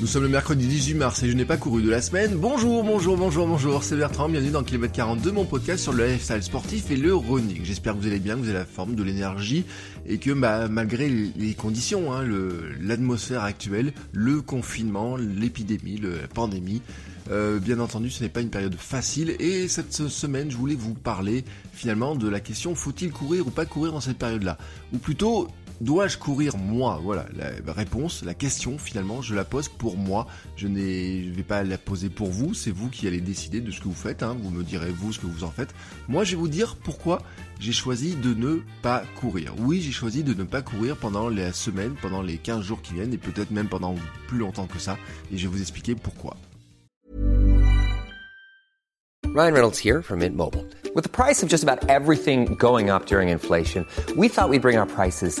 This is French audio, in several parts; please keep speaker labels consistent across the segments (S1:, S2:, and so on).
S1: Nous sommes le mercredi 18 mars et je n'ai pas couru de la semaine. Bonjour, bonjour, bonjour, bonjour, c'est Bertrand, bienvenue dans Kilomètre 42, mon podcast sur le lifestyle sportif et le running. J'espère que vous allez bien, que vous avez la forme, de l'énergie et que bah, malgré les conditions, hein, l'atmosphère actuelle, le confinement, l'épidémie, la pandémie, euh, bien entendu, ce n'est pas une période facile et cette semaine, je voulais vous parler finalement de la question faut-il courir ou pas courir dans cette période-là? Ou plutôt, Dois-je courir moi? Voilà, la réponse, la question finalement, je la pose pour moi. Je ne vais pas la poser pour vous, c'est vous qui allez décider de ce que vous faites. Hein. Vous me direz vous ce que vous en faites. Moi, je vais vous dire pourquoi j'ai choisi de ne pas courir. Oui, j'ai choisi de ne pas courir pendant la semaine, pendant les 15 jours qui viennent et peut-être même pendant plus longtemps que ça. Et je vais vous expliquer pourquoi.
S2: Ryan Reynolds here from Mint. With the price of just about everything going up during inflation, we thought we'd bring our prices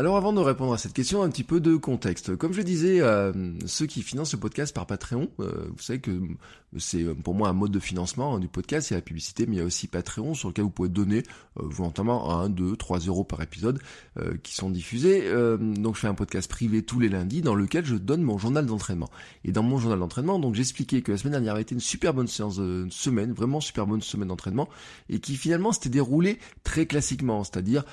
S1: Alors avant de répondre à cette question, un petit peu de contexte. Comme je disais, euh, ceux qui financent le podcast par Patreon, euh, vous savez que c'est euh, pour moi un mode de financement hein, du podcast, il y a la publicité, mais il y a aussi Patreon sur lequel vous pouvez donner euh, volontairement 1, 2, 3 euros par épisode euh, qui sont diffusés. Euh, donc je fais un podcast privé tous les lundis dans lequel je donne mon journal d'entraînement. Et dans mon journal d'entraînement, donc j'expliquais que la semaine dernière avait été une super bonne séance semaine, vraiment super bonne semaine d'entraînement, et qui finalement s'était déroulé très classiquement, c'est-à-dire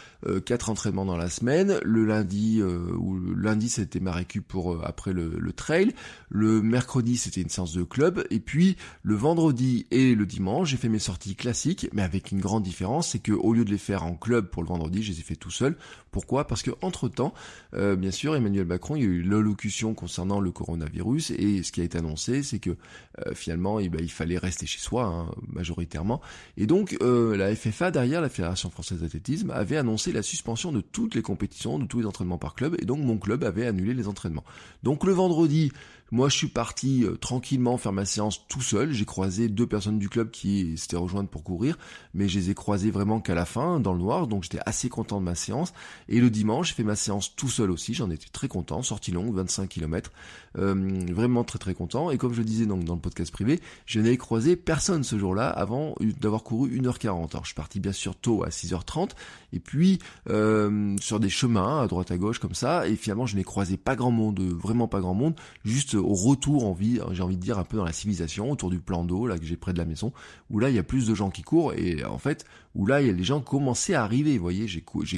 S1: quatre entraînements dans la semaine, le lundi ou le lundi c'était ma récup pour après le, le trail, le mercredi c'était une séance de club, et puis le vendredi et le dimanche, j'ai fait mes sorties classiques, mais avec une grande différence, c'est que au lieu de les faire en club pour le vendredi, je les ai fait tout seul. Pourquoi? Parce que entre temps, euh, bien sûr, Emmanuel Macron, il y a eu l'allocution concernant le coronavirus et ce qui a été annoncé, c'est que euh, finalement, eh ben, il fallait rester chez soi hein, majoritairement. Et donc, euh, la FFA derrière la Fédération française d'athlétisme avait annoncé la suspension de toutes les compétitions, de tous les entraînements par club, et donc mon club avait annulé les entraînements. Donc le vendredi, moi, je suis parti euh, tranquillement faire ma séance tout seul. J'ai croisé deux personnes du club qui s'étaient rejointes pour courir, mais je les ai croisées vraiment qu'à la fin, dans le noir, donc j'étais assez content de ma séance. Et le dimanche, j'ai fait ma séance tout seul aussi, j'en étais très content, sortie longue, 25 km, euh, vraiment très très content. Et comme je le disais donc dans le podcast privé, je n'avais croisé personne ce jour-là avant d'avoir couru 1h40. Alors je suis parti bien sûr tôt à 6h30, et puis euh, sur des chemins à droite à gauche comme ça, et finalement je n'ai croisé pas grand monde, vraiment pas grand monde, juste au retour, envie, j'ai envie de dire, un peu dans la civilisation, autour du plan d'eau, là, que j'ai près de la maison, où là, il y a plus de gens qui courent, et en fait, où là, il y a les gens commençaient à arriver, vous voyez, j'ai, j'ai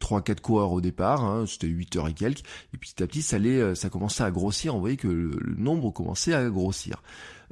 S1: croisé 3-4 coureurs au départ, hein, c'était 8 heures et quelques, et petit à petit, ça allait, euh, ça commençait à grossir, on voyait que le, nombre commençait à grossir.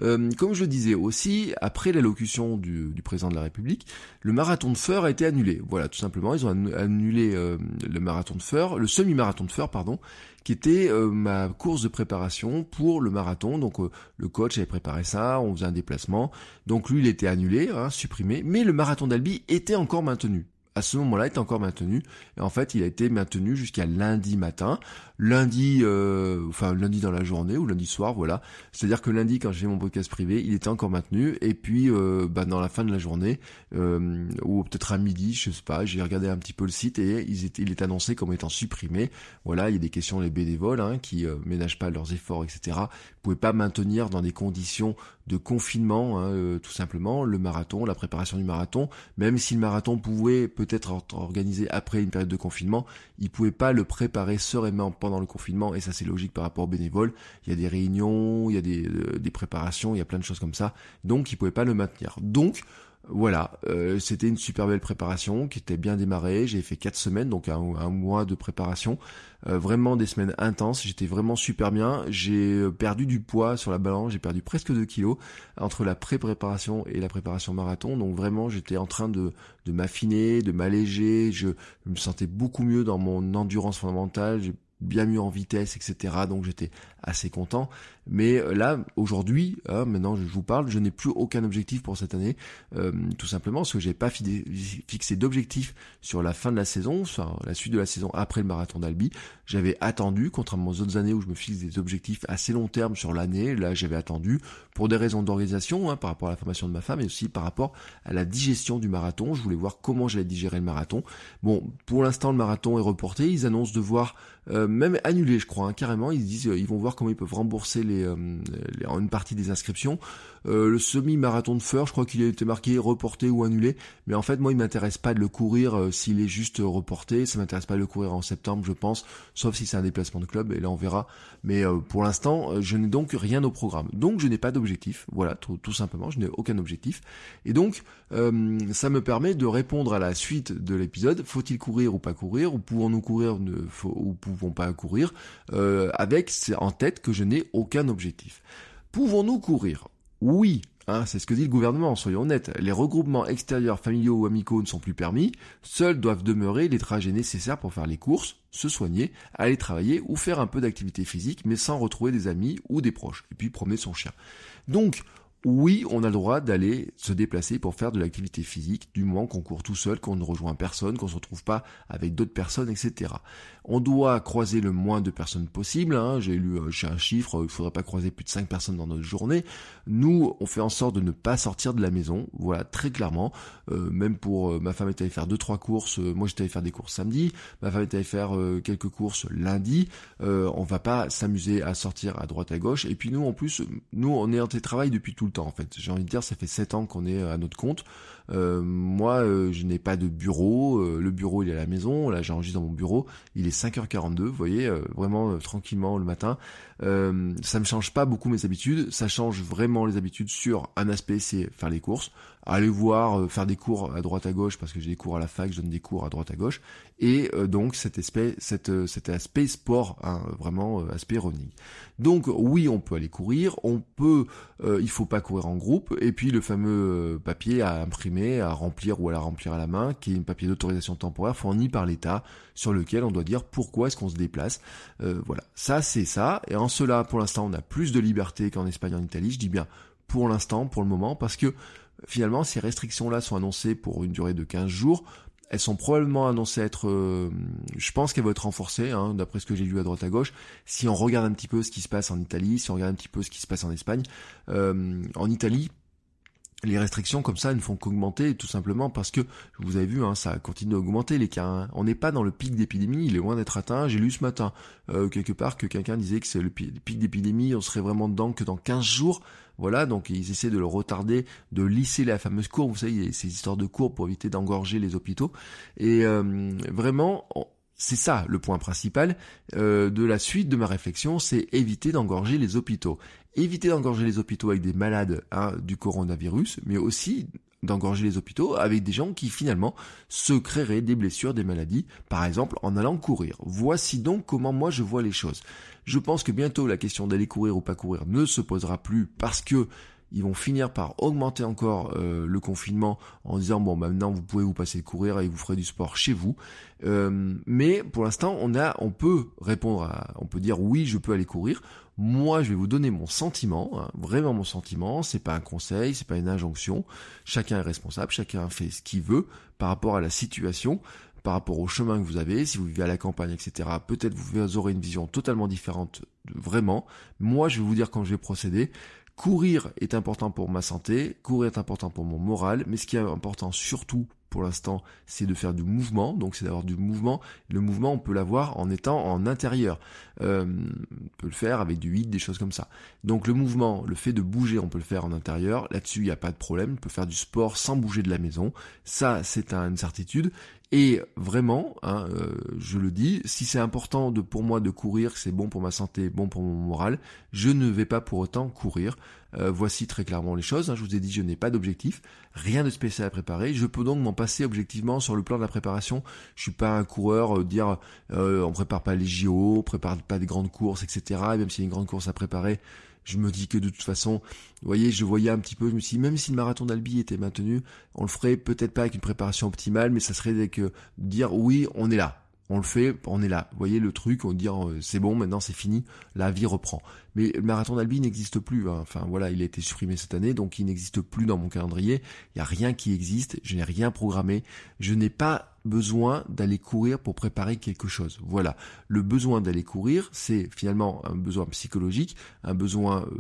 S1: Euh, comme je le disais aussi, après l'allocution du, du, président de la République, le marathon de Feur a été annulé. Voilà, tout simplement, ils ont annulé euh, le marathon de Feur, le semi-marathon de Feur, pardon, qui était ma course de préparation pour le marathon. Donc le coach avait préparé ça, on faisait un déplacement. Donc lui, il était annulé, hein, supprimé, mais le marathon d'Albi était encore maintenu à ce moment-là, était encore maintenu. Et en fait, il a été maintenu jusqu'à lundi matin. Lundi, euh, enfin lundi dans la journée ou lundi soir, voilà. C'est-à-dire que lundi, quand j'ai mon podcast privé, il était encore maintenu. Et puis, euh, bah, dans la fin de la journée, euh, ou peut-être à midi, je sais pas, j'ai regardé un petit peu le site et il est, il est annoncé comme étant supprimé. Voilà, il y a des questions les bénévoles hein, qui euh, ménagent pas leurs efforts, etc. Vous pouvez pas maintenir dans des conditions de confinement, hein, euh, tout simplement, le marathon, la préparation du marathon. Même si le marathon pouvait peut-être être organisé après une période de confinement, ils pouvaient pas le préparer sereinement pendant le confinement, et ça c'est logique par rapport aux bénévoles. Il y a des réunions, il y a des, euh, des préparations, il y a plein de choses comme ça, donc ils pouvaient pas le maintenir. Donc voilà, euh, c'était une super belle préparation qui était bien démarrée. J'ai fait quatre semaines, donc un, mois de préparation. Euh, vraiment des semaines intenses. J'étais vraiment super bien. J'ai euh, perdu du poids sur la balance. J'ai perdu presque 2 kilos entre la pré-préparation et la préparation marathon. Donc vraiment, j'étais en train de, de m'affiner, de m'alléger. Je, me sentais beaucoup mieux dans mon endurance fondamentale bien mieux en vitesse, etc. Donc j'étais assez content. Mais euh, là, aujourd'hui, hein, maintenant je vous parle, je n'ai plus aucun objectif pour cette année, euh, tout simplement parce que j'ai pas fixé d'objectif sur la fin de la saison, sur la suite de la saison après le marathon d'Albi. J'avais attendu, contrairement aux autres années où je me fixe des objectifs assez long terme sur l'année, là j'avais attendu pour des raisons d'organisation, hein, par rapport à la formation de ma femme, et aussi par rapport à la digestion du marathon. Je voulais voir comment j'allais digérer le marathon. Bon, pour l'instant le marathon est reporté, ils annoncent de voir euh, même annulé, je crois, hein, carrément. Ils disent, ils vont voir comment ils peuvent rembourser les, euh, une partie des inscriptions. Euh, le semi-marathon de Feur, je crois qu'il a été marqué reporté ou annulé. Mais en fait, moi, il m'intéresse pas de le courir euh, s'il est juste reporté. Ça m'intéresse pas de le courir en septembre, je pense, sauf si c'est un déplacement de club. Et là, on verra. Mais pour l'instant, je n'ai donc rien au programme. Donc, je n'ai pas d'objectif. Voilà, tout, simplement, je n'ai aucun objectif. Et donc, ça me permet de répondre à la suite de l'épisode. Faut-il courir ou pas courir? Ou pouvons-nous courir? Ou pouvons pas courir? Avec en tête que je n'ai aucun objectif. Pouvons-nous courir? Oui, hein, c'est ce que dit le gouvernement, soyons honnêtes. Les regroupements extérieurs, familiaux ou amicaux ne sont plus permis. Seuls doivent demeurer les trajets nécessaires pour faire les courses, se soigner, aller travailler ou faire un peu d'activité physique, mais sans retrouver des amis ou des proches. Et puis promener son chien. Donc, oui, on a le droit d'aller se déplacer pour faire de l'activité physique, du moment qu'on court tout seul, qu'on ne rejoint personne, qu'on ne se retrouve pas avec d'autres personnes, etc. On doit croiser le moins de personnes possible. Hein. J'ai lu euh, un chiffre, il ne faudrait pas croiser plus de 5 personnes dans notre journée. Nous, on fait en sorte de ne pas sortir de la maison, voilà, très clairement. Euh, même pour euh, ma femme est allée faire deux trois courses, moi j'étais allé faire des courses samedi, ma femme est allée faire quelques courses lundi. on va pas s'amuser à sortir à droite à gauche. Et puis nous, en plus, nous on est en télétravail depuis tout temps en fait. J'ai envie de dire, ça fait 7 ans qu'on est à notre compte. Euh, moi, euh, je n'ai pas de bureau. Euh, le bureau, il est à la maison. Là, j'enregistre dans mon bureau. Il est 5h42, vous voyez, vraiment tranquillement le matin. ça me change pas beaucoup mes habitudes. Ça change vraiment les habitudes sur un aspect, c'est faire les courses aller voir faire des cours à droite à gauche parce que j'ai des cours à la fac, je donne des cours à droite à gauche et donc cet aspect cette, cet aspect sport hein, vraiment aspect running. Donc oui, on peut aller courir, on peut il faut pas courir en groupe et puis le fameux papier à imprimer à remplir ou à la remplir à la main, qui est un papier d'autorisation temporaire fourni par l'État, sur lequel on doit dire pourquoi est-ce qu'on se déplace. Euh, voilà, ça c'est ça. Et en cela, pour l'instant, on a plus de liberté qu'en Espagne, en Italie. Je dis bien pour l'instant, pour le moment, parce que finalement, ces restrictions-là sont annoncées pour une durée de 15 jours. Elles sont probablement annoncées être, euh, je pense qu'elles vont être renforcées, hein, d'après ce que j'ai lu à droite à gauche. Si on regarde un petit peu ce qui se passe en Italie, si on regarde un petit peu ce qui se passe en Espagne, euh, en Italie, les restrictions comme ça ne font qu'augmenter tout simplement parce que vous avez vu hein, ça continue d'augmenter les cas. Hein. On n'est pas dans le pic d'épidémie, il est loin d'être atteint. J'ai lu ce matin euh, quelque part que quelqu'un disait que c'est le pic d'épidémie, on serait vraiment dedans que dans 15 jours. Voilà, donc ils essaient de le retarder, de lisser la fameuse courbe, vous savez, ces histoires de courbe pour éviter d'engorger les hôpitaux. Et euh, vraiment, c'est ça le point principal euh, de la suite de ma réflexion, c'est éviter d'engorger les hôpitaux. Éviter d'engorger les hôpitaux avec des malades hein, du coronavirus, mais aussi d'engorger les hôpitaux avec des gens qui finalement se créeraient des blessures, des maladies, par exemple en allant courir. Voici donc comment moi je vois les choses. Je pense que bientôt la question d'aller courir ou pas courir ne se posera plus parce que ils vont finir par augmenter encore euh, le confinement en disant bon maintenant vous pouvez vous passer courir et vous ferez du sport chez vous. Euh, mais pour l'instant on a on peut répondre à on peut dire oui je peux aller courir. Moi je vais vous donner mon sentiment, hein, vraiment mon sentiment. C'est pas un conseil, c'est pas une injonction. Chacun est responsable, chacun fait ce qu'il veut par rapport à la situation par rapport au chemin que vous avez, si vous vivez à la campagne, etc. Peut-être vous aurez une vision totalement différente, vraiment. Moi, je vais vous dire quand je vais procéder. Courir est important pour ma santé, courir est important pour mon moral, mais ce qui est important surtout pour l'instant, c'est de faire du mouvement, donc c'est d'avoir du mouvement. Le mouvement, on peut l'avoir en étant en intérieur. Euh, on peut le faire avec du vide, des choses comme ça. Donc le mouvement, le fait de bouger, on peut le faire en intérieur. Là-dessus, il n'y a pas de problème. On peut faire du sport sans bouger de la maison. Ça, c'est une certitude. Et vraiment, hein, euh, je le dis, si c'est important de, pour moi de courir, c'est bon pour ma santé, bon pour mon moral, je ne vais pas pour autant courir. Euh, voici très clairement les choses. Hein. Je vous ai dit, je n'ai pas d'objectif, rien de spécial à préparer. Je peux donc m'en passer objectivement sur le plan de la préparation. Je suis pas un coureur, euh, dire on prépare pas les JO, on prépare pas des grandes courses, etc. Et même s'il y a une grande course à préparer, je me dis que de toute façon, vous voyez, je voyais un petit peu, je me suis dit, même si le marathon d'Albi était maintenu, on le ferait peut-être pas avec une préparation optimale, mais ça serait avec dire oui, on est là. On le fait, on est là. Vous voyez le truc, on dit euh, c'est bon, maintenant c'est fini, la vie reprend. Mais le marathon d'Albi n'existe plus. Hein. Enfin voilà, il a été supprimé cette année, donc il n'existe plus dans mon calendrier. Il n'y a rien qui existe, je n'ai rien programmé. Je n'ai pas besoin d'aller courir pour préparer quelque chose. Voilà. Le besoin d'aller courir, c'est finalement un besoin psychologique, un besoin euh,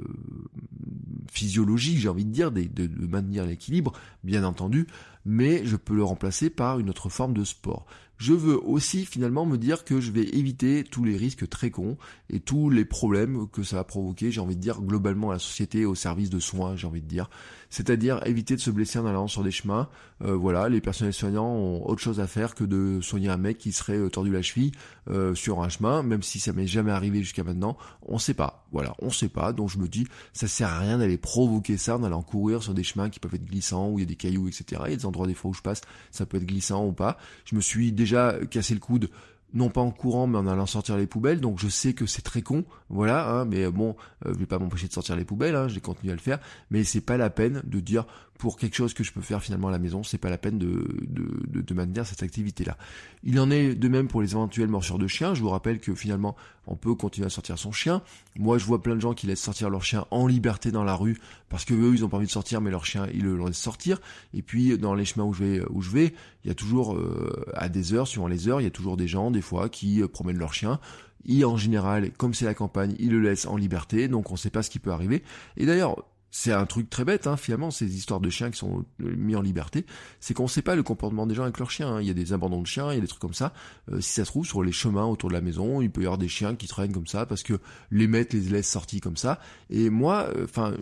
S1: physiologique, j'ai envie de dire, de maintenir l'équilibre, bien entendu, mais je peux le remplacer par une autre forme de sport je veux aussi finalement me dire que je vais éviter tous les risques très cons et tous les problèmes que ça va provoquer, j'ai envie de dire, globalement à la société, au service de soins, j'ai envie de dire. C'est-à-dire éviter de se blesser en allant sur des chemins. Euh, voilà, les personnels soignants ont autre chose à faire que de soigner un mec qui serait euh, tordu la cheville euh, sur un chemin, même si ça m'est jamais arrivé jusqu'à maintenant. On sait pas. Voilà, on sait pas. Donc je me dis, ça sert à rien d'aller provoquer ça en allant courir sur des chemins qui peuvent être glissants, où il y a des cailloux, etc. Il y a des endroits des fois où je passe, ça peut être glissant ou pas. Je me suis déjà cassé le coude non pas en courant mais en allant sortir les poubelles. Donc je sais que c'est très con voilà hein, mais bon euh, je pas m'empêcher de sortir les poubelles hein, j'ai continué à le faire. Mais c'est pas la peine de dire pour quelque chose que je peux faire finalement à la maison, c'est pas la peine de, de, maintenir cette activité-là. Il en est de même pour les éventuelles morsures de chiens. Je vous rappelle que finalement, on peut continuer à sortir son chien. Moi, je vois plein de gens qui laissent sortir leur chien en liberté dans la rue parce que eux, ils ont pas envie de sortir, mais leur chien, ils le laissent sortir. Et puis, dans les chemins où je vais, où je vais, il y a toujours, euh, à des heures, suivant les heures, il y a toujours des gens, des fois, qui euh, promènent leur chien. Et en général, comme c'est la campagne, ils le laissent en liberté, donc on sait pas ce qui peut arriver. Et d'ailleurs, c'est un truc très bête, hein, finalement, ces histoires de chiens qui sont euh, mis en liberté, c'est qu'on ne sait pas le comportement des gens avec leurs chiens. Hein. Il y a des abandons de chiens, il y a des trucs comme ça. Euh, si ça se trouve, sur les chemins autour de la maison, il peut y avoir des chiens qui traînent comme ça parce que les maîtres les laissent sortis comme ça. Et moi, euh, enfin,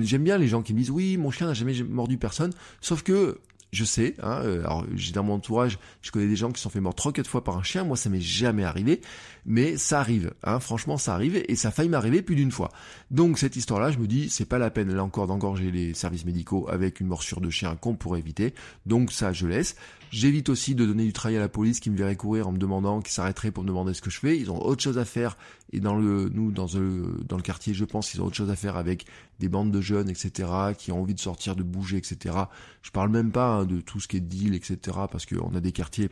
S1: j'aime bien les gens qui me disent oui, mon chien n'a jamais mordu personne, sauf que je sais, hein, alors j'ai dans mon entourage, je connais des gens qui sont fait trois quatre fois par un chien, moi ça m'est jamais arrivé, mais ça arrive, hein, franchement ça arrive, et ça a failli m'arriver plus d'une fois. Donc cette histoire-là, je me dis, c'est pas la peine là encore d'engorger les services médicaux avec une morsure de chien qu'on pourrait éviter, donc ça je laisse. J'évite aussi de donner du travail à la police qui me verrait courir en me demandant, qui s'arrêterait pour me demander ce que je fais. Ils ont autre chose à faire. Et dans le, nous, dans le, dans le quartier, je pense qu'ils ont autre chose à faire avec des bandes de jeunes, etc., qui ont envie de sortir, de bouger, etc. Je parle même pas hein, de tout ce qui est deal, etc., parce qu'on a des quartiers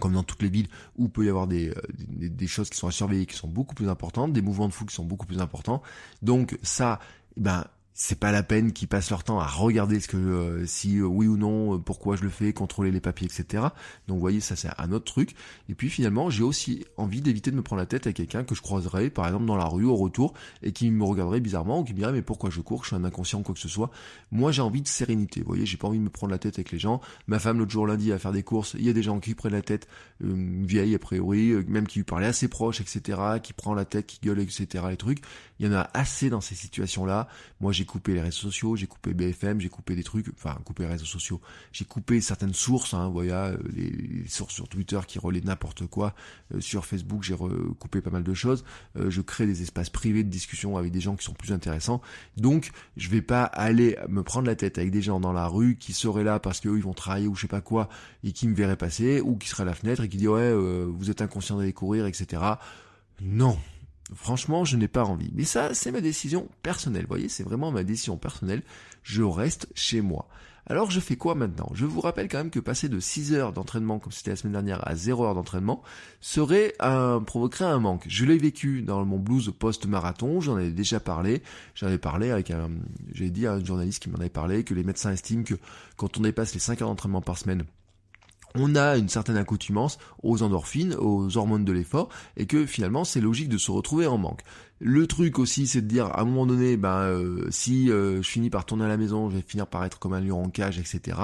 S1: comme dans toutes les villes, où peut y avoir des, des, choses qui sont à surveiller, qui sont beaucoup plus importantes, des mouvements de foule qui sont beaucoup plus importants. Donc ça, eh ben, c'est pas la peine qu'ils passent leur temps à regarder ce que euh, si euh, oui ou non, euh, pourquoi je le fais, contrôler les papiers, etc. Donc vous voyez, ça c'est un autre truc. Et puis finalement, j'ai aussi envie d'éviter de me prendre la tête avec quelqu'un que je croiserais, par exemple dans la rue au retour, et qui me regarderait bizarrement ou qui me dirait mais pourquoi je cours, je suis un inconscient ou quoi que ce soit. Moi j'ai envie de sérénité. Vous voyez, j'ai pas envie de me prendre la tête avec les gens. Ma femme l'autre jour lundi à faire des courses, il y a des gens qui prennent la tête, une vieille a priori, même qui lui parlait assez proche, etc. Qui prend la tête, qui gueule, etc. Les trucs. Il y en a assez dans ces situations-là. Moi j'ai coupé les réseaux sociaux, j'ai coupé BFM, j'ai coupé des trucs, enfin coupé les réseaux sociaux, j'ai coupé certaines sources, hein, euh, les, sources sur Twitter qui relaient n'importe quoi, euh, sur Facebook j'ai recoupé pas mal de choses, euh, je crée des espaces privés de discussion avec des gens qui sont plus intéressants, donc je vais pas aller me prendre la tête avec des gens dans la rue qui seraient là parce qu'eux ils vont travailler ou je sais pas quoi et qui me verraient passer ou qui seraient à la fenêtre et qui disent ouais vous êtes inconscient d'aller courir etc. Non, Franchement, je n'ai pas envie. Mais ça, c'est ma décision personnelle. Vous voyez, c'est vraiment ma décision personnelle. Je reste chez moi. Alors je fais quoi maintenant? Je vous rappelle quand même que passer de 6 heures d'entraînement, comme c'était la semaine dernière, à 0 heure d'entraînement, serait un, provoquerait un manque. Je l'ai vécu dans mon blues post-marathon, j'en ai déjà parlé. J'en ai parlé avec un, j'ai dit à un journaliste qui m'en avait parlé, que les médecins estiment que quand on dépasse les 5 heures d'entraînement par semaine, on a une certaine accoutumance aux endorphines, aux hormones de l'effort, et que finalement c'est logique de se retrouver en manque. Le truc aussi, c'est de dire à un moment donné, ben euh, si euh, je finis par tourner à la maison, je vais finir par être comme un lion en cage, etc.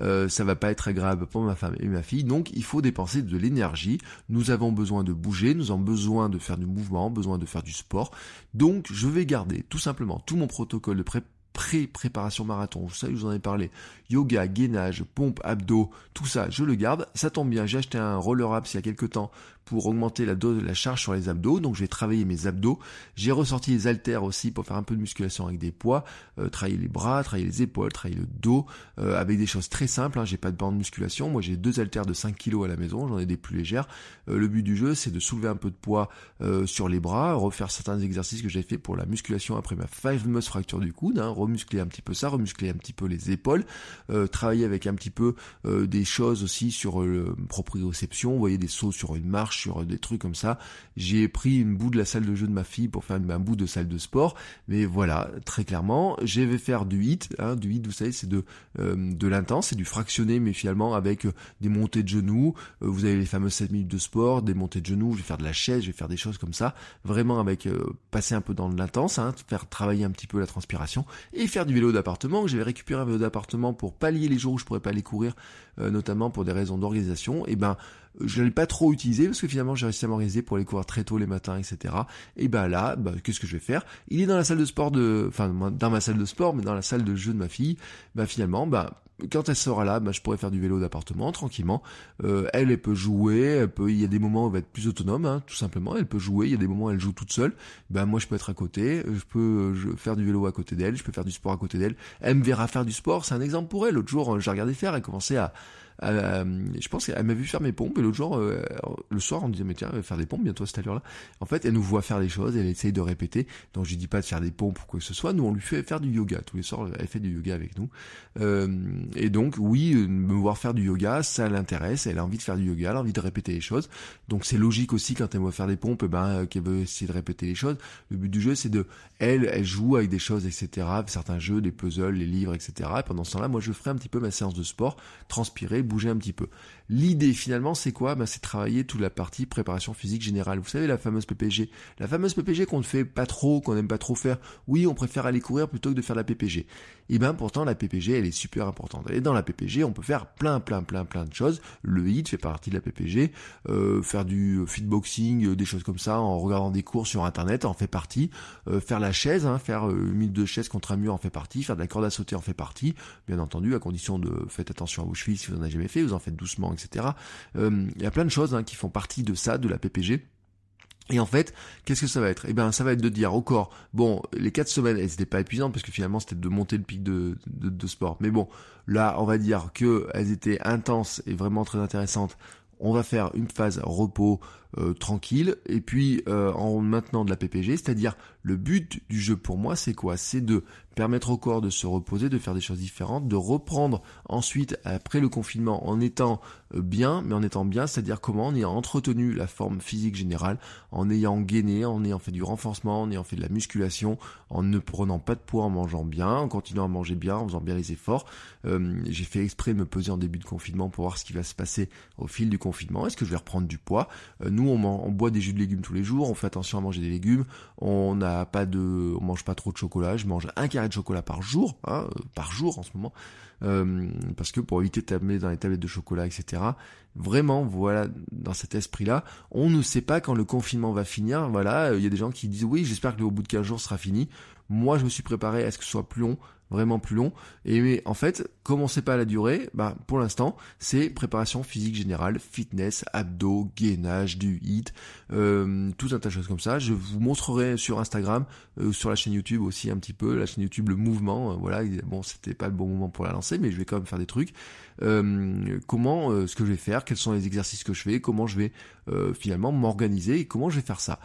S1: Euh, ça va pas être agréable pour ma femme et ma fille, donc il faut dépenser de l'énergie. Nous avons besoin de bouger, nous avons besoin de faire du mouvement, besoin de faire du sport. Donc je vais garder tout simplement tout mon protocole de préparation pré-préparation marathon, ça je vous en ai parlé, yoga, gainage, pompe, abdos, tout ça, je le garde. Ça tombe bien, j'ai acheté un roller abs il y a quelques temps pour augmenter la dose de la charge sur les abdos. Donc je vais travailler mes abdos. J'ai ressorti les haltères aussi pour faire un peu de musculation avec des poids, euh, travailler les bras, travailler les épaules, travailler le dos, euh, avec des choses très simples. Hein. J'ai pas de bande de musculation. Moi j'ai deux haltères de 5 kg à la maison, j'en ai des plus légères. Euh, le but du jeu c'est de soulever un peu de poids sur les bras, refaire certains exercices que j'ai fait pour la musculation après ma fameuse fracture du coude, hein. remuscler un petit peu ça, remuscler un petit peu les épaules, travailler avec un petit peu des choses aussi sur le proprioception, vous voyez des sauts sur une marche, sur des trucs comme ça. J'ai pris une bout de la salle de jeu de ma fille pour faire un bout de salle de sport. Mais voilà, très clairement, je vais faire du hit. Hein, du hit, vous savez, c'est de euh, de l'intense, c'est du fractionné, mais finalement avec euh, des montées de genoux. Euh, vous avez les fameuses 7 minutes de sport, des montées de genoux. Je vais faire de la chaise, je vais faire des choses comme ça. Vraiment avec passer un peu dans l'intense, hein, faire travailler un petit peu la transpiration et faire du vélo d'appartement. Je vais récupérer un vélo d'appartement pour pallier les jours où je pourrais pas aller courir, notamment pour des raisons d'organisation. Et ben je l'ai pas trop utilisé parce que finalement j'ai réussi à m'organiser pour aller courir très tôt les matins, etc. Et ben là, bah, qu'est-ce que je vais faire? Il est dans la salle de sport de, enfin dans ma salle de sport, mais dans la salle de jeu de ma fille. Bah finalement, bah quand elle sera là, bah, je pourrais faire du vélo d'appartement tranquillement. Euh, elle, elle peut jouer, elle peut, il y a des moments où elle va être plus autonome, hein, tout simplement. Elle peut jouer, il y a des moments où elle joue toute seule. Ben moi, je peux être à côté, je peux faire du vélo à côté d'elle, je peux faire du sport à côté d'elle. Elle me verra faire du sport, c'est un exemple pour elle. L'autre jour, j'ai regardé faire, elle commençait à euh, je pense qu'elle m'a vu faire mes pompes et l'autre jour, euh, le soir, on disait mais tiens, va faire des pompes bientôt à cette allure-là. En fait, elle nous voit faire des choses, elle essaye de répéter. Donc je dis pas de faire des pompes ou quoi que ce soit. Nous, on lui fait faire du yoga tous les soirs. Elle fait du yoga avec nous. Euh, et donc oui, me voir faire du yoga, ça l'intéresse. Elle a envie de faire du yoga, elle a envie de répéter les choses. Donc c'est logique aussi quand elle voit faire des pompes, eh ben qu'elle veut essayer de répéter les choses. Le but du jeu, c'est de elle, elle joue avec des choses, etc. Certains jeux, des puzzles, les livres, etc. Et pendant ce temps-là, moi, je ferai un petit peu ma séance de sport, transpirer, bouger un petit peu. L'idée finalement, c'est quoi? Ben, C'est travailler toute la partie préparation physique générale. Vous savez, la fameuse PPG. La fameuse PPG qu'on ne fait pas trop, qu'on n'aime pas trop faire. Oui, on préfère aller courir plutôt que de faire la PPG. Et eh ben pourtant, la PPG, elle est super importante. Et dans la PPG, on peut faire plein, plein, plein, plein de choses. Le HIT fait partie de la PPG. Euh, faire du fitboxing, euh, des choses comme ça, en regardant des cours sur Internet, en fait partie. Euh, faire la chaise, hein, faire une minute de chaise contre un mur en fait partie. Faire de la corde à sauter en fait partie. Bien entendu, à condition de faites attention à vos chevilles si vous en avez jamais fait, vous en faites doucement, etc. Il y a plein de choses hein, qui font partie de ça, de la PPG. Et en fait, qu'est-ce que ça va être? Eh bien, ça va être de dire au corps, bon, les quatre semaines, elles n'étaient pas épuisantes parce que finalement c'était de monter le pic de, de, sport. Mais bon, là, on va dire que elles étaient intenses et vraiment très intéressantes. On va faire une phase repos euh, tranquille et puis euh, en maintenant de la PPG, c'est-à-dire le but du jeu pour moi, c'est quoi? C'est de permettre au corps de se reposer, de faire des choses différentes, de reprendre ensuite après le confinement en étant euh, bien, mais en étant bien, c'est-à-dire comment? En ayant entretenu la forme physique générale, en ayant gainé, en ayant fait du renforcement, en ayant fait de la musculation, en ne prenant pas de poids, en mangeant bien, en continuant à manger bien, en faisant bien les efforts. J'ai fait exprès de me peser en début de confinement pour voir ce qui va se passer au fil du confinement. Est-ce que je vais reprendre du poids? Nous, on, boit des jus de légumes tous les jours, on fait attention à manger des légumes, on n'a pas mange pas trop de chocolat. Je mange un carré de chocolat par jour, hein, euh, par jour en ce moment, euh, parce que pour éviter de t'amener dans les tablettes de chocolat, etc. Vraiment, voilà, dans cet esprit-là, on ne sait pas quand le confinement va finir. Voilà, il y a des gens qui disent oui, j'espère que au bout de 15 jours sera fini. Moi, je me suis préparé à ce que ce soit plus long vraiment plus long. Et mais en fait, comme on sait pas la durée, bah pour l'instant, c'est préparation physique générale, fitness, abdos, gainage, du hit, euh, tout un tas de choses comme ça. Je vous montrerai sur Instagram, euh, sur la chaîne YouTube aussi un petit peu, la chaîne YouTube le mouvement. Euh, voilà, bon, c'était pas le bon moment pour la lancer, mais je vais quand même faire des trucs. Euh, comment, euh, ce que je vais faire, quels sont les exercices que je fais, comment je vais finalement m'organiser et comment je vais faire ça.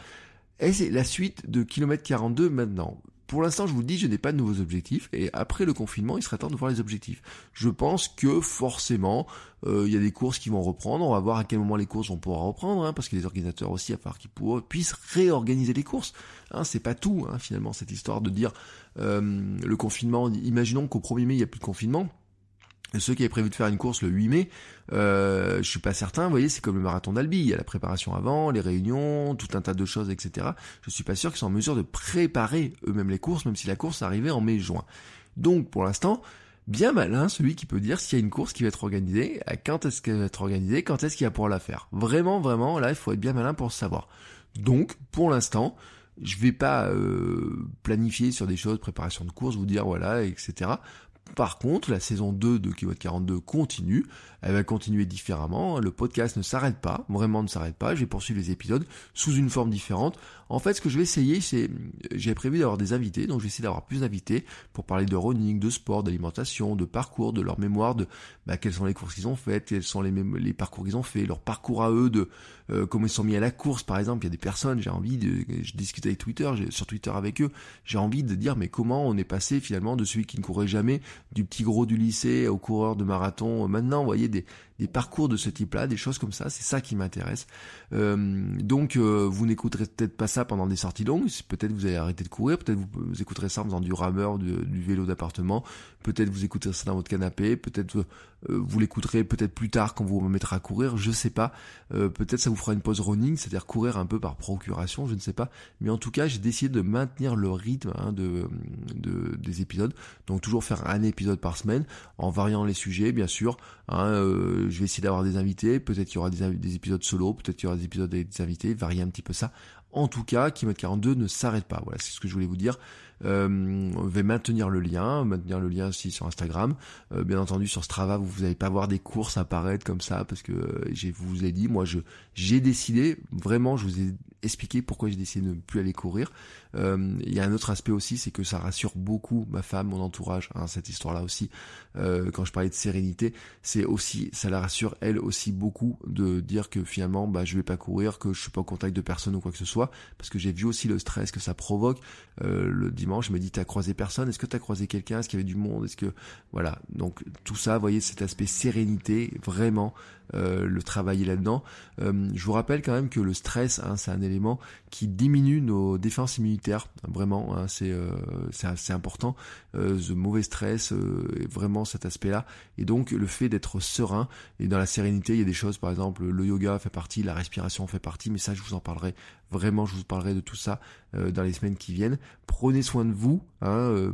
S1: Et c'est la suite de kilomètre 42 maintenant. Pour l'instant, je vous dis, je n'ai pas de nouveaux objectifs et après le confinement, il serait temps de voir les objectifs. Je pense que forcément, euh, il y a des courses qui vont reprendre. On va voir à quel moment les courses vont pouvoir reprendre, hein, parce que les organisateurs aussi, à part qu'ils puissent réorganiser les courses. Hein, c'est pas tout, hein, finalement, cette histoire de dire euh, le confinement. Imaginons qu'au 1er mai, il n'y a plus de confinement ceux qui avaient prévu de faire une course le 8 mai, euh, je suis pas certain, vous voyez, c'est comme le marathon d'Albi, il y a la préparation avant, les réunions, tout un tas de choses, etc. Je suis pas sûr qu'ils soient en mesure de préparer eux-mêmes les courses, même si la course arrivait en mai-juin. Donc, pour l'instant, bien malin celui qui peut dire s'il y a une course qui va être organisée, quand est-ce qu'elle va être organisée, quand est-ce qu'il va pouvoir la faire. Vraiment, vraiment, là, il faut être bien malin pour savoir. Donc, pour l'instant, je vais pas euh, planifier sur des choses, préparation de course, vous dire voilà, etc Par contre, la saison 2 de Kiwatt 42 continue. Elle va continuer différemment. Le podcast ne s'arrête pas, vraiment ne s'arrête pas. Je vais poursuivre les épisodes sous une forme différente. En fait, ce que je vais essayer, c'est, j'ai prévu d'avoir des invités, donc je vais essayer d'avoir plus d'invités pour parler de running, de sport, d'alimentation, de parcours, de leur mémoire, de bah, quelles sont les courses qu'ils ont faites, quels sont les, les parcours qu'ils ont fait, leur parcours à eux, de euh, comment ils sont mis à la course, par exemple. Il y a des personnes, j'ai envie de, je discute avec Twitter, sur Twitter avec eux, j'ai envie de dire, mais comment on est passé finalement de celui qui ne courait jamais, du petit gros du lycée au coureur de marathon. Maintenant, vous voyez des, des parcours de ce type-là, des choses comme ça, c'est ça qui m'intéresse. Euh, donc euh, vous n'écouterez peut-être pas ça pendant des sorties longues, peut-être vous allez arrêter de courir, peut-être vous, écouterez ça en faisant du rameur, du, vélo d'appartement, peut-être vous écouterez ça dans votre canapé, peut-être euh, vous l'écouterez peut-être plus tard quand vous vous mettrez à courir, je sais pas. peut-être ça vous fera une pause running, c'est-à-dire courir un peu par procuration, je ne sais pas. Mais en tout cas, j'ai décidé de maintenir le rythme hein, de, de, des épisodes, donc toujours faire un épisode par semaine, en variant les sujets, bien sûr. Hein, je vais essayer d'avoir des invités, peut-être qu'il y aura des, des épisodes solo, peut-être qu'il y aura des épisodes avec des invités, varier un petit peu ça. En tout cas, Kimot 42 ne s'arrête pas. Voilà, c'est ce que je voulais vous dire. Euh, on va maintenir le lien, maintenir le lien aussi sur Instagram. Euh, bien entendu, sur Strava, vous n'allez pas voir des courses apparaître comme ça parce que euh, je vous ai dit, moi, j'ai décidé vraiment, je vous ai expliqué pourquoi j'ai décidé de ne plus aller courir. Euh, il y a un autre aspect aussi, c'est que ça rassure beaucoup ma femme, mon entourage, hein, cette histoire-là aussi. Euh, quand je parlais de sérénité, c'est aussi, ça la rassure elle aussi beaucoup de dire que finalement, bah, je vais pas courir, que je suis pas en contact de personne ou quoi que ce soit, parce que j'ai vu aussi le stress que ça provoque. Euh, je me dis, t'as croisé personne Est-ce que t'as croisé quelqu'un Est-ce qu'il y avait du monde Est-ce que voilà, donc tout ça, vous voyez, cet aspect sérénité, vraiment. Euh, le travailler là-dedans. Euh, je vous rappelle quand même que le stress, hein, c'est un élément qui diminue nos défenses immunitaires. Vraiment, hein, c'est euh, c'est important. le mauvais stress, vraiment cet aspect-là. Et donc le fait d'être serein et dans la sérénité, il y a des choses, par exemple, le yoga fait partie, la respiration fait partie, mais ça, je vous en parlerai Vraiment, je vous parlerai de tout ça dans les semaines qui viennent. Prenez soin de vous, hein,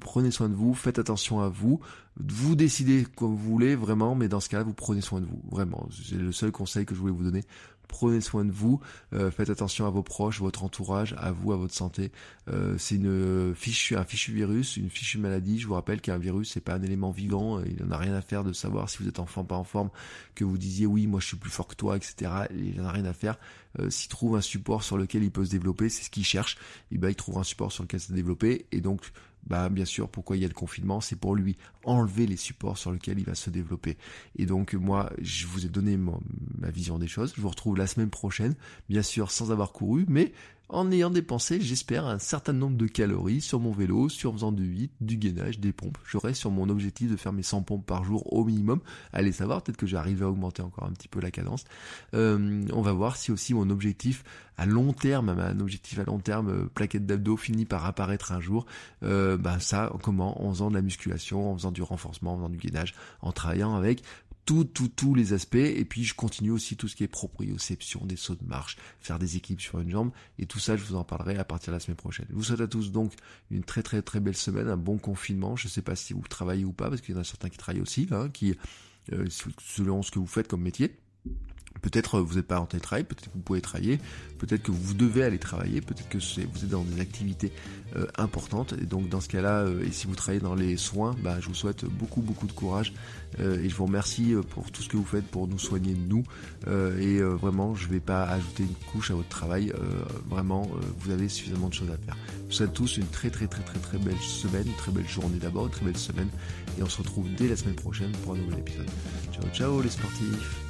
S1: prenez soin de vous, faites attention à vous. Vous décidez comme vous voulez, vraiment, mais dans ce cas-là, vous prenez soin de vous, vraiment. C'est le seul conseil que je voulais vous donner. Prenez soin de vous, euh, faites attention à vos proches, votre entourage, à vous, à votre santé. Euh, c'est une un fichu virus, une fichue maladie. Je vous rappelle qu'un virus, c'est pas un élément vivant. Il n'en a rien à faire de savoir si vous êtes en forme, pas en forme, que vous disiez oui, moi je suis plus fort que toi, etc. Il n'en a rien à faire. Euh, s'il trouve un support sur lequel il peut se développer, c'est ce qu'il cherche. Et ben il trouve un support sur lequel se développer. Et donc bah bien sûr, pourquoi il y a le confinement, c'est pour lui enlever les supports sur lesquels il va se développer. Et donc moi, je vous ai donné ma vision des choses. Je vous retrouve la semaine prochaine, bien sûr sans avoir couru, mais en ayant dépensé, j'espère, un certain nombre de calories sur mon vélo, sur faisant du 8, du gainage, des pompes. J'aurai sur mon objectif de faire mes 100 pompes par jour au minimum. Allez savoir, peut-être que j'arrive à augmenter encore un petit peu la cadence. Euh, on va voir si aussi mon objectif à long terme, un objectif à long terme, euh, plaquette d'abdos finit par apparaître un jour. Euh, bah ça, comment En faisant de la musculation, en faisant du renforcement, en faisant du gainage, en travaillant avec tout, tout, tous les aspects. Et puis je continue aussi tout ce qui est proprioception, des sauts de marche, faire des équipes sur une jambe. Et tout ça, je vous en parlerai à partir de la semaine prochaine. Je vous souhaite à tous donc une très très très belle semaine, un bon confinement. Je ne sais pas si vous travaillez ou pas, parce qu'il y en a certains qui travaillent aussi, hein, qui euh, selon ce que vous faites comme métier. Peut-être euh, vous n'êtes pas en télétravail, peut-être que vous pouvez travailler, peut-être que vous devez aller travailler, peut-être que vous êtes dans des activités euh, importantes. Et donc dans ce cas-là, euh, et si vous travaillez dans les soins, bah, je vous souhaite beaucoup beaucoup de courage et je vous remercie pour tout ce que vous faites pour nous soigner nous. et vraiment, je ne vais pas ajouter une couche à votre travail. vraiment, vous avez suffisamment de choses à faire. Je vous souhaite tous une très très très très très belle semaine, une très belle journée d'abord, une très belle semaine. Et on se retrouve dès la semaine prochaine pour un nouvel épisode. Ciao ciao les sportifs